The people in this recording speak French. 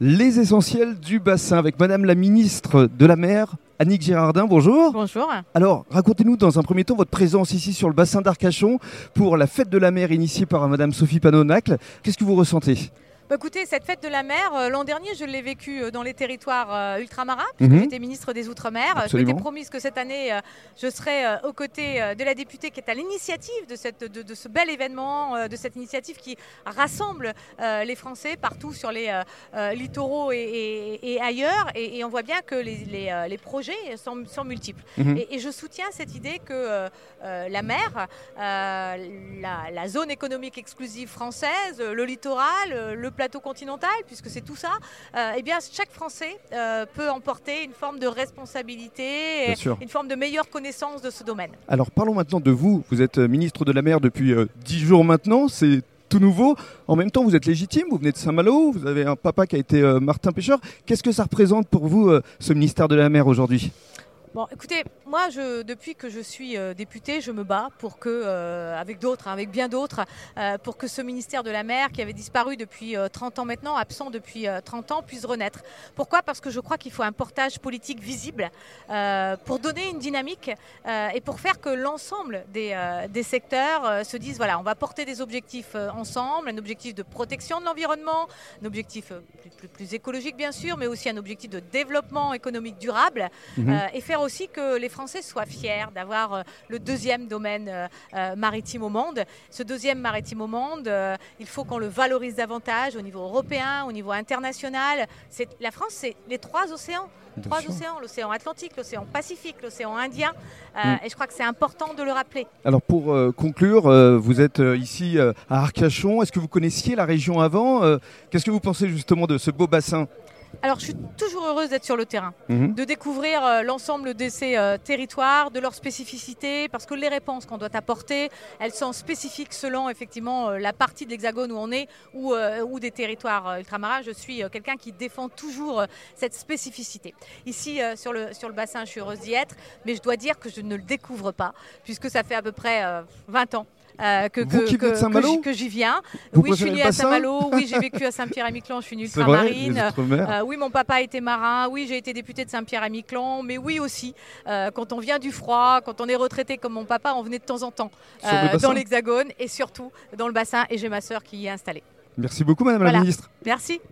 Les essentiels du bassin avec Madame la ministre de la mer, Annick Girardin. Bonjour. Bonjour. Alors, racontez-nous dans un premier temps votre présence ici sur le bassin d'Arcachon pour la fête de la mer initiée par Madame Sophie Panonacle. Qu'est-ce que vous ressentez? Bah, écoutez, cette fête de la mer, euh, l'an dernier, je l'ai vécue euh, dans les territoires euh, ultramarins, puisque Mhm. j'étais ministre des Outre-mer. Je m'étais promise que cette année, je serais aux côtés de la députée qui est à l'initiative de, cette- de, de ce bel événement, de cette initiative qui rassemble les Français partout sur les littoraux et, et- et ailleurs. Et, et on voit bien que les, les, les projets sont, sont multiples. Mhm. Et, je soutiens cette idée que euh, la mer, euh, la, la zone économique exclusive française, le littoral, le plateau continental, puisque c'est tout ça, euh, eh bien chaque Français euh, peut emporter une forme de responsabilité, et une forme de meilleure connaissance de ce domaine. Alors, parlons maintenant de vous. Vous êtes euh, ministre de la mer depuis 10 jours maintenant. C'est tout nouveau. En même temps, vous êtes légitime. Vous venez de Saint-Malo. Vous avez un papa qui a été euh, Martin Pêcheur. Qu'est-ce que ça représente pour vous, euh, ce ministère de la mer aujourd'hui? Bon, écoutez, moi, je, depuis que je suis euh, députée, je me bats pour que, euh, avec d'autres, hein, avec bien d'autres, euh, pour que ce ministère de la mer, qui avait disparu depuis euh, 30 ans maintenant, absent depuis euh, 30 ans, puisse renaître. Pourquoi? Parce que je crois qu'il faut un portage politique visible pour donner une dynamique et pour faire que l'ensemble des, des secteurs se disent voilà, on va porter des objectifs ensemble, un objectif de protection de l'environnement, un objectif plus, plus- plus écologique bien sûr, mais aussi un objectif de développement économique durable Mhm. et faire aussi que les Français soient fiers d'avoir euh, le deuxième domaine euh, euh, maritime au monde. Ce deuxième maritime au monde, il faut qu'on le valorise davantage au niveau européen, au niveau international. La France, c'est les trois océans. Trois océans, l'océan Atlantique, l'océan Pacifique, l'océan Indien. Euh, Mm. Et je crois que c'est important de le rappeler. Alors pour euh, conclure, euh, vous êtes ici à Arcachon. Est-ce que vous connaissiez la région avant Qu'est-ce que vous pensez justement de ce beau bassin? Alors, je suis toujours heureuse d'être sur le terrain. Mhm. de découvrir euh, l'ensemble de ces euh, territoires, de leurs spécificités, parce que les réponses qu'on doit apporter, elles sont spécifiques selon effectivement euh, la partie de l'Hexagone où on est ou, ou des territoires ultramarins. Je suis quelqu'un qui défend toujours cette spécificité. Ici, sur, le, sur le bassin, je suis heureuse d'y être, mais je dois dire que je ne le découvre pas, puisque ça fait à peu près euh, 20 ans. Euh, que, que- que- j'y- viens. Vous oui, je suis née à Saint-Malo. Oui, j'ai vécu à Saint-Pierre-et-Miquelon. Je suis une ultramarine. Euh, oui, mon papa était marin. Oui, j'ai été député de Saint-Pierre-à-Miquelon. Mais oui aussi, euh, quand on vient du froid, quand on est retraité comme mon papa, on venait de temps en temps le dans l'Hexagone et surtout dans le bassin. Et j'ai ma sœur qui y est installée. Merci beaucoup, Madame la ministre. Merci.